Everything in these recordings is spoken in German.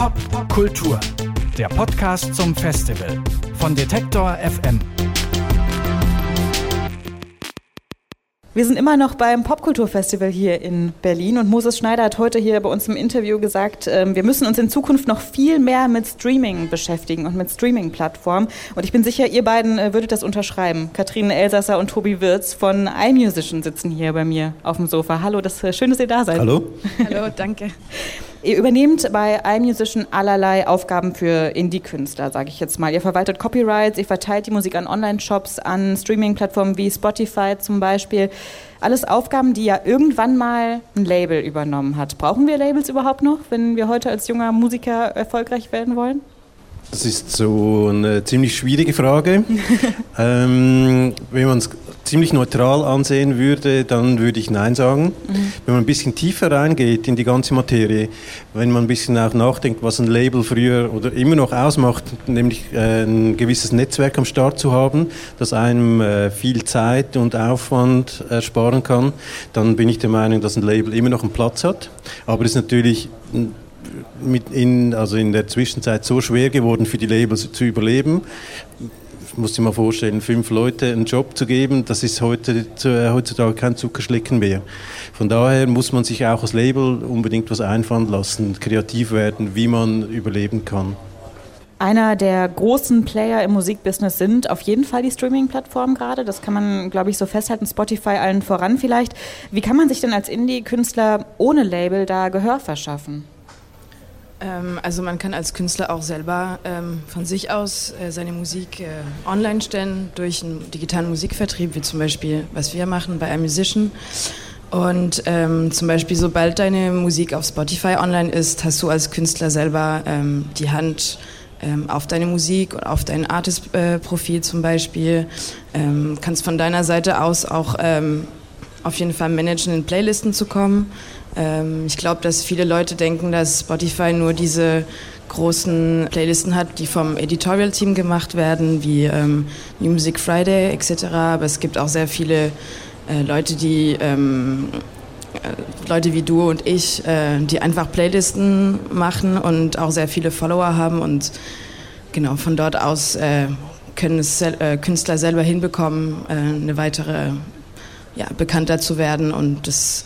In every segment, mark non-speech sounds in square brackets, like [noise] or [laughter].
Pop Kultur, der Podcast zum Festival von Detektor FM. Wir sind immer noch beim Popkulturfestival hier in Berlin und Moses Schneider hat heute hier bei uns im Interview gesagt, ähm, wir müssen uns in Zukunft noch viel mehr mit Streaming beschäftigen und mit Streaming-Plattformen. Und ich bin sicher, ihr beiden äh, würdet das unterschreiben. Katrin Elsasser und Tobi Wirz von iMusician sitzen hier bei mir auf dem Sofa. Hallo, das ist äh, schön, dass ihr da seid. Hallo. [laughs] Hallo, danke. Ihr übernehmt bei iMusician allerlei Aufgaben für Indie-Künstler, sage ich jetzt mal. Ihr verwaltet Copyrights, ihr verteilt die Musik an Online-Shops, an Streaming-Plattformen wie Spotify zum Beispiel. Alles Aufgaben, die ja irgendwann mal ein Label übernommen hat. Brauchen wir Labels überhaupt noch, wenn wir heute als junger Musiker erfolgreich werden wollen? Das ist so eine ziemlich schwierige Frage. [laughs] ähm, wenn man es ziemlich neutral ansehen würde, dann würde ich Nein sagen. Mhm. Wenn man ein bisschen tiefer reingeht in die ganze Materie, wenn man ein bisschen auch nachdenkt, was ein Label früher oder immer noch ausmacht, nämlich äh, ein gewisses Netzwerk am Start zu haben, das einem äh, viel Zeit und Aufwand ersparen kann, dann bin ich der Meinung, dass ein Label immer noch einen Platz hat. Aber es ist natürlich mit in, also in der Zwischenzeit so schwer geworden für die Labels zu überleben. Ich muss dir mal vorstellen, fünf Leute einen Job zu geben, das ist heute, heutzutage kein Zuckerschlecken mehr. Von daher muss man sich auch als Label unbedingt was einfallen lassen, kreativ werden, wie man überleben kann. Einer der großen Player im Musikbusiness sind auf jeden Fall die Streaming-Plattformen gerade. Das kann man, glaube ich, so festhalten. Spotify allen voran vielleicht. Wie kann man sich denn als Indie-Künstler ohne Label da Gehör verschaffen? Ähm, also man kann als Künstler auch selber ähm, von sich aus äh, seine Musik äh, online stellen durch einen digitalen Musikvertrieb, wie zum Beispiel, was wir machen bei einem Musician. Und ähm, zum Beispiel, sobald deine Musik auf Spotify online ist, hast du als Künstler selber die Hand auf deine Musik und auf dein Artist-Profil zum Beispiel. Kannst von deiner Seite aus auch auf jeden Fall managen, in Playlisten zu kommen. Ähm, ich glaube, dass viele Leute denken, dass Spotify nur diese großen Playlisten hat, die vom Editorial-Team gemacht werden, wie ähm, Music Friday etc. Aber es gibt auch sehr viele äh, Leute, die ähm, äh, Leute wie du und ich, äh, die einfach Playlisten machen und auch sehr viele Follower haben und genau von dort aus äh, können es äh, Künstler selber hinbekommen, äh, eine weitere ja, bekannter zu werden und das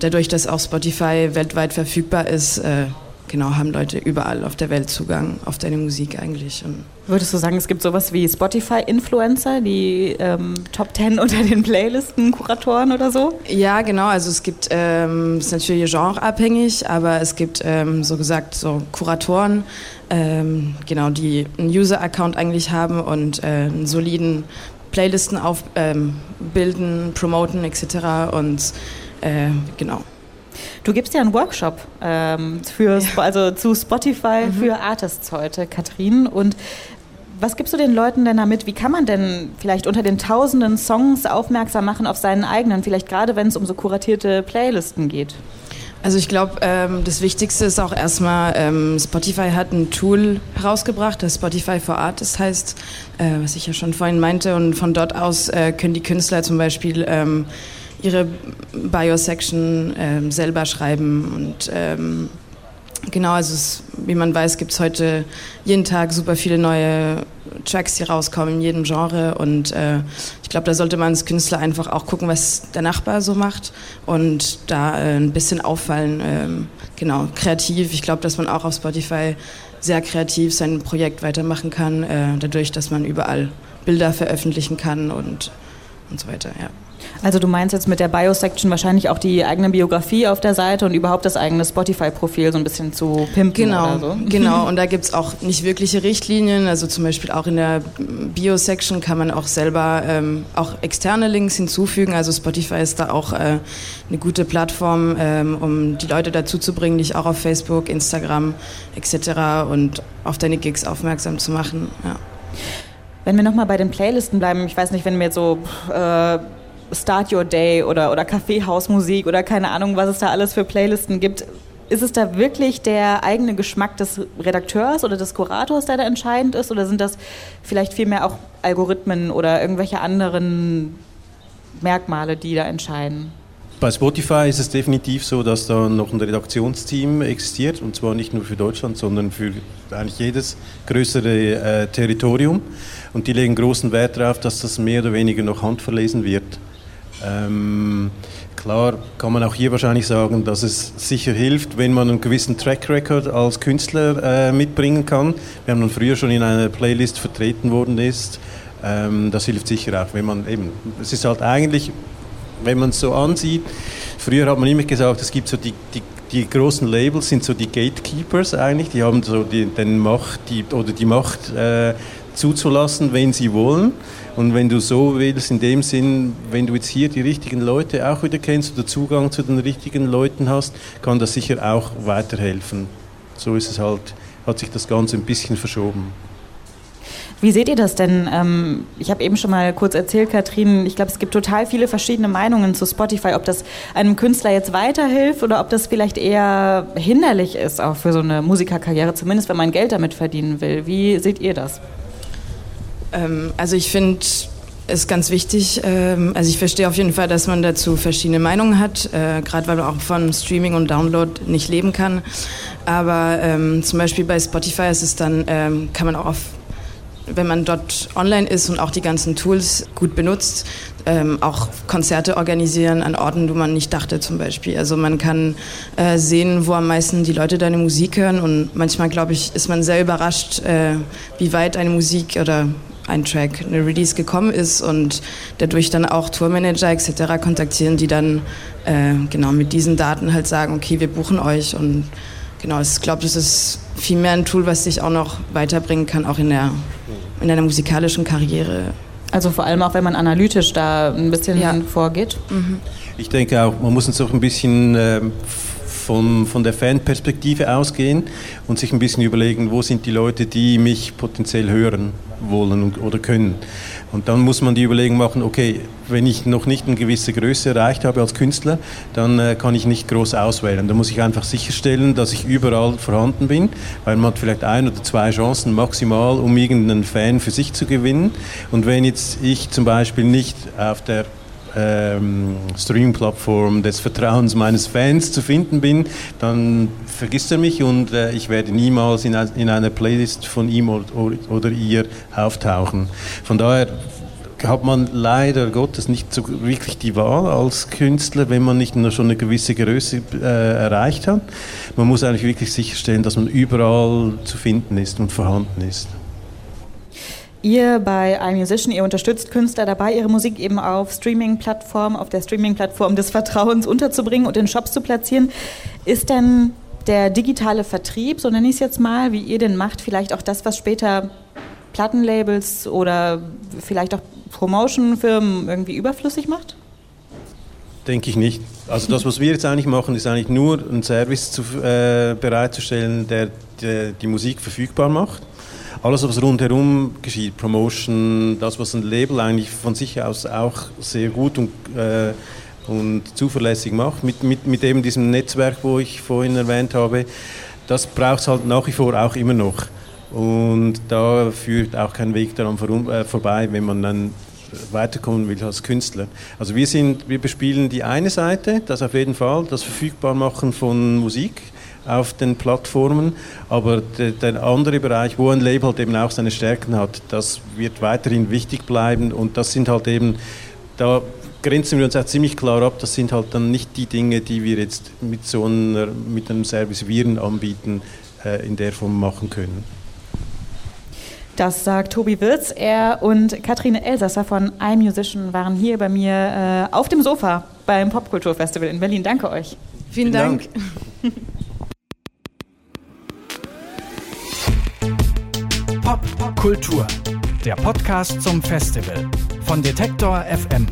dadurch, dass auch Spotify weltweit verfügbar ist, äh, genau, haben Leute überall auf der Welt Zugang auf deine Musik eigentlich. Und Würdest du sagen, es gibt sowas wie Spotify-Influencer, die ähm, Top Ten [laughs] unter den Playlisten, Kuratoren oder so? Ja, genau. Also es gibt, ähm, ist natürlich genreabhängig, aber es gibt ähm, so gesagt so Kuratoren, ähm, genau, die einen User-Account eigentlich haben und äh, einen soliden Playlisten aufbilden, ähm, promoten etc. Und äh, genau. Du gibst ja einen Workshop ähm, für, ja. also zu Spotify mhm. für Artists heute, Katrin. Und was gibst du den Leuten denn damit? Wie kann man denn vielleicht unter den tausenden Songs aufmerksam machen auf seinen eigenen, vielleicht gerade wenn es um so kuratierte Playlisten geht? Also ich glaube, ähm, das Wichtigste ist auch erstmal, ähm, Spotify hat ein Tool herausgebracht, das Spotify for Artists heißt, äh, was ich ja schon vorhin meinte. Und von dort aus äh, können die Künstler zum Beispiel ähm, ihre Bio-Section ähm, selber schreiben. Und ähm, genau, also es, wie man weiß, gibt es heute jeden Tag super viele neue Tracks, die rauskommen in jedem Genre. Und äh, ich glaube, da sollte man als Künstler einfach auch gucken, was der Nachbar so macht und da äh, ein bisschen auffallen. Ähm, genau, kreativ. Ich glaube, dass man auch auf Spotify sehr kreativ sein Projekt weitermachen kann, äh, dadurch, dass man überall Bilder veröffentlichen kann und, und so weiter. Ja. Also du meinst jetzt mit der Bio-Section wahrscheinlich auch die eigene Biografie auf der Seite und überhaupt das eigene Spotify-Profil so ein bisschen zu pimpen genau, oder so? [laughs] Genau, und da gibt es auch nicht wirkliche Richtlinien. Also zum Beispiel auch in der Bio-Section kann man auch selber ähm, auch externe Links hinzufügen. Also Spotify ist da auch äh, eine gute Plattform, ähm, um die Leute dazu zu bringen, dich auch auf Facebook, Instagram etc. und auf deine Gigs aufmerksam zu machen. Ja. Wenn wir nochmal bei den Playlisten bleiben, ich weiß nicht, wenn wir jetzt so... Äh, Start Your Day oder, oder Kaffeehausmusik oder keine Ahnung, was es da alles für Playlisten gibt. Ist es da wirklich der eigene Geschmack des Redakteurs oder des Kurators, der da entscheidend ist? Oder sind das vielleicht vielmehr auch Algorithmen oder irgendwelche anderen Merkmale, die da entscheiden? Bei Spotify ist es definitiv so, dass da noch ein Redaktionsteam existiert und zwar nicht nur für Deutschland, sondern für eigentlich jedes größere äh, Territorium und die legen großen Wert darauf, dass das mehr oder weniger noch handverlesen wird. Ähm, klar kann man auch hier wahrscheinlich sagen, dass es sicher hilft, wenn man einen gewissen Track Record als Künstler äh, mitbringen kann. Wir haben dann früher schon in einer Playlist vertreten worden ist. Ähm, das hilft sicher auch, wenn man eben, es ist halt eigentlich, wenn man es so ansieht, früher hat man immer gesagt, es gibt so die, die, die großen Labels sind so die Gatekeepers eigentlich, die haben so die, den Macht, die, oder die Macht äh, zuzulassen, wenn sie wollen. Und wenn du so willst, in dem Sinn, wenn du jetzt hier die richtigen Leute auch wieder kennst oder Zugang zu den richtigen Leuten hast, kann das sicher auch weiterhelfen. So ist es halt, hat sich das Ganze ein bisschen verschoben. Wie seht ihr das denn? Ähm, ich habe eben schon mal kurz erzählt, Katrin, ich glaube, es gibt total viele verschiedene Meinungen zu Spotify, ob das einem Künstler jetzt weiterhilft oder ob das vielleicht eher hinderlich ist, auch für so eine Musikerkarriere, zumindest wenn man Geld damit verdienen will. Wie seht ihr das? Ähm, also ich finde es ganz wichtig, ähm, also ich verstehe auf jeden Fall, dass man dazu verschiedene Meinungen hat, äh, gerade weil man auch von Streaming und Download nicht leben kann. Aber ähm, zum Beispiel bei Spotify ist es dann, ähm, kann man auch auf wenn man dort online ist und auch die ganzen Tools gut benutzt, ähm, auch Konzerte organisieren an Orten, wo man nicht dachte zum Beispiel. Also man kann äh, sehen, wo am meisten die Leute deine Musik hören und manchmal, glaube ich, ist man sehr überrascht, äh, wie weit eine Musik oder ein Track, eine Release gekommen ist und dadurch dann auch Tourmanager etc. kontaktieren, die dann äh, genau mit diesen Daten halt sagen, okay, wir buchen euch und genau, ich glaube, das ist viel mehr ein Tool, was dich auch noch weiterbringen kann, auch in der in deiner musikalischen Karriere. Also vor allem auch, wenn man analytisch da ein bisschen ja. vorgeht. Mhm. Ich denke auch, man muss uns auch ein bisschen äh, von, von der Fanperspektive ausgehen und sich ein bisschen überlegen, wo sind die Leute, die mich potenziell hören wollen oder können. Und dann muss man die Überlegung machen, okay, wenn ich noch nicht eine gewisse Größe erreicht habe als Künstler, dann äh, kann ich nicht groß auswählen. Da muss ich einfach sicherstellen, dass ich überall vorhanden bin, weil man hat vielleicht ein oder zwei Chancen maximal, um irgendeinen Fan für sich zu gewinnen. Und wenn jetzt ich zum Beispiel nicht auf der ähm, Streaming-Plattform des Vertrauens meines Fans zu finden bin, dann vergisst er mich und äh, ich werde niemals in, in, einer Playlist von ihm oder, oder ihr auftauchen. Von daher hat man leider Gottes nicht so wirklich die Wahl als Künstler, wenn man nicht schon eine gewisse Größe äh, erreicht hat. Man muss eigentlich wirklich sicherstellen, dass man überall zu finden ist und vorhanden ist. Ihr bei iMusician, ihr unterstützt Künstler dabei, ihre Musik eben auf Streaming-Plattformen, auf der Streaming-Plattform des Vertrauens unterzubringen und in Shops zu platzieren. Ist denn der digitale Vertrieb, so nenne ich es jetzt mal, wie ihr den macht, vielleicht auch das, was später Plattenlabels oder vielleicht auch Promotion-Firmen irgendwie überflüssig macht? Denke ich nicht. Also das, was wir jetzt eigentlich machen, ist eigentlich nur einen Service zu, äh, bereitzustellen, der, der die Musik verfügbar macht alles, was rundherum geschieht, Promotion, das, was ein Label eigentlich von sich aus auch sehr gut und, äh, und zuverlässig macht, mit, mit, mit eben diesem Netzwerk, wo ich vorhin erwähnt habe, das braucht es halt nach wie vor auch immer noch. Und da führt auch kein Weg daran äh, vorbei, wenn man dann weiterkommen will als Künstler. Also wir sind, wir bespielen die eine Seite, das auf jeden Fall, das Verfügbarmachen von Musik auf den Plattformen. Aber der, der, andere Bereich, wo ein Label halt eben auch seine Stärken hat, das wird weiterhin wichtig bleiben. Und das sind halt eben, da grenzen wir uns auch ziemlich klar ab, das sind halt dann nicht die Dinge, die wir jetzt mit so einer, mit einem Service Viren anbieten, äh, in der Form machen können. Das sagt Tobi Wirz. Er und Katrine Elsasser von iMusician waren hier bei mir äh, auf dem Sofa beim Popkulturfestival in Berlin. Danke euch. Vielen, Vielen Dank. Dank. [laughs] Pop Kultur, der Podcast zum Festival von Detektor FM.